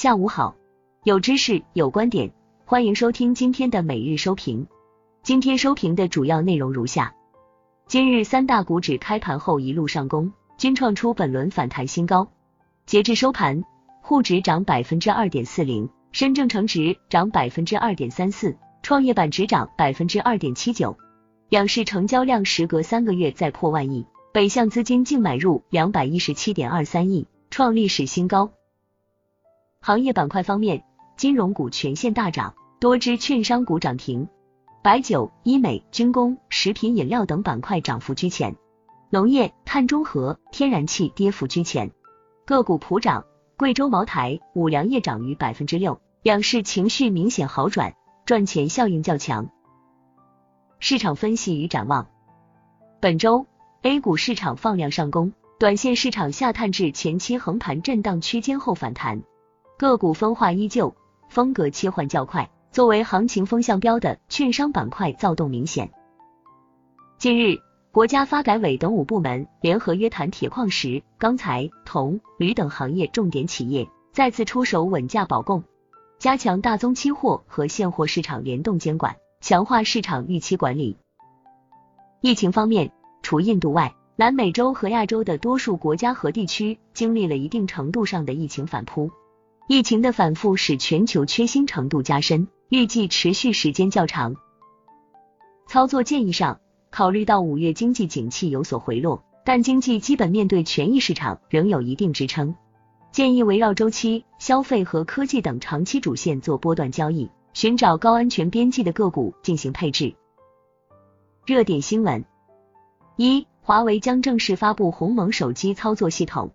下午好，有知识有观点，欢迎收听今天的每日收评。今天收评的主要内容如下：今日三大股指开盘后一路上攻，均创出本轮反弹新高。截至收盘，沪指涨百分之二点四零，深证成指涨百分之二点三四，创业板指涨百分之二点七九。两市成交量时隔三个月再破万亿，北向资金净买入两百一十七点二三亿，创历史新高。行业板块方面，金融股全线大涨，多只券商股涨停，白酒、医美、军工、食品饮料等板块涨幅居前，农业、碳中和、天然气跌幅居前。个股普涨，贵州茅台、五粮液涨逾百分之六，两市情绪明显好转，赚钱效应较强。市场分析与展望，本周 A 股市场放量上攻，短线市场下探至前期横盘震荡区间后反弹。个股分化依旧，风格切换较快。作为行情风向标的券商板块躁动明显。近日，国家发改委等五部门联合约谈铁矿石、钢材、铜、铝等行业重点企业，再次出手稳价保供，加强大宗期货和现货市场联动监管，强化市场预期管理。疫情方面，除印度外，南美洲和亚洲的多数国家和地区经历了一定程度上的疫情反扑。疫情的反复使全球缺芯程度加深，预计持续时间较长。操作建议上，考虑到五月经济景气有所回落，但经济基本面对权益市场仍有一定支撑，建议围绕周期、消费和科技等长期主线做波段交易，寻找高安全边际的个股进行配置。热点新闻：一、华为将正式发布鸿蒙手机操作系统。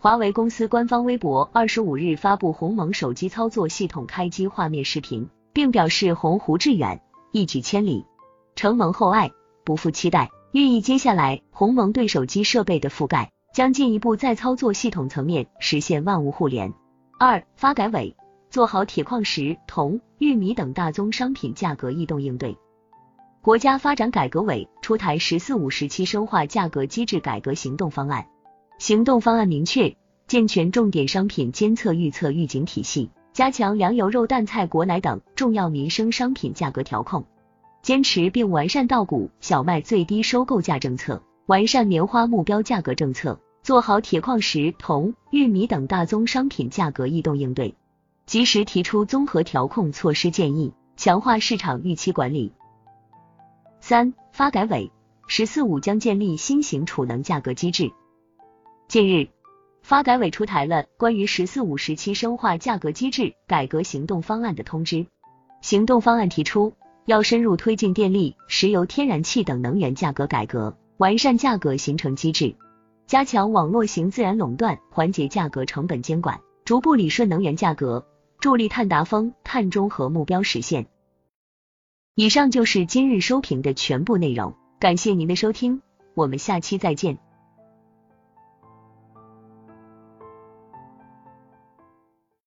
华为公司官方微博二十五日发布鸿蒙手机操作系统开机画面视频，并表示鸿鹄志远，一举千里，承蒙厚爱，不负期待，寓意接下来鸿蒙对手机设备的覆盖将进一步在操作系统层面实现万物互联。二、发改委做好铁矿石、铜、玉米等大宗商品价格异动应对。国家发展改革委出台“十四五”时期深化价格机制改革行动方案。行动方案明确，健全重点商品监测预测预警体系，加强粮油肉蛋菜果奶等重要民生商品价格调控，坚持并完善稻谷、小麦最低收购价政策，完善棉花目标价格政策，做好铁矿石、铜、玉米等大宗商品价格异动应对，及时提出综合调控措施建议，强化市场预期管理。三、发改委“十四五”将建立新型储能价格机制。近日，发改委出台了关于“十四五”时期深化价格机制改革行动方案的通知。行动方案提出，要深入推进电力、石油、天然气等能源价格改革，完善价格形成机制，加强网络型自然垄断，缓解价格成本监管，逐步理顺能源价格，助力碳达峰、碳中和目标实现。以上就是今日收评的全部内容，感谢您的收听，我们下期再见。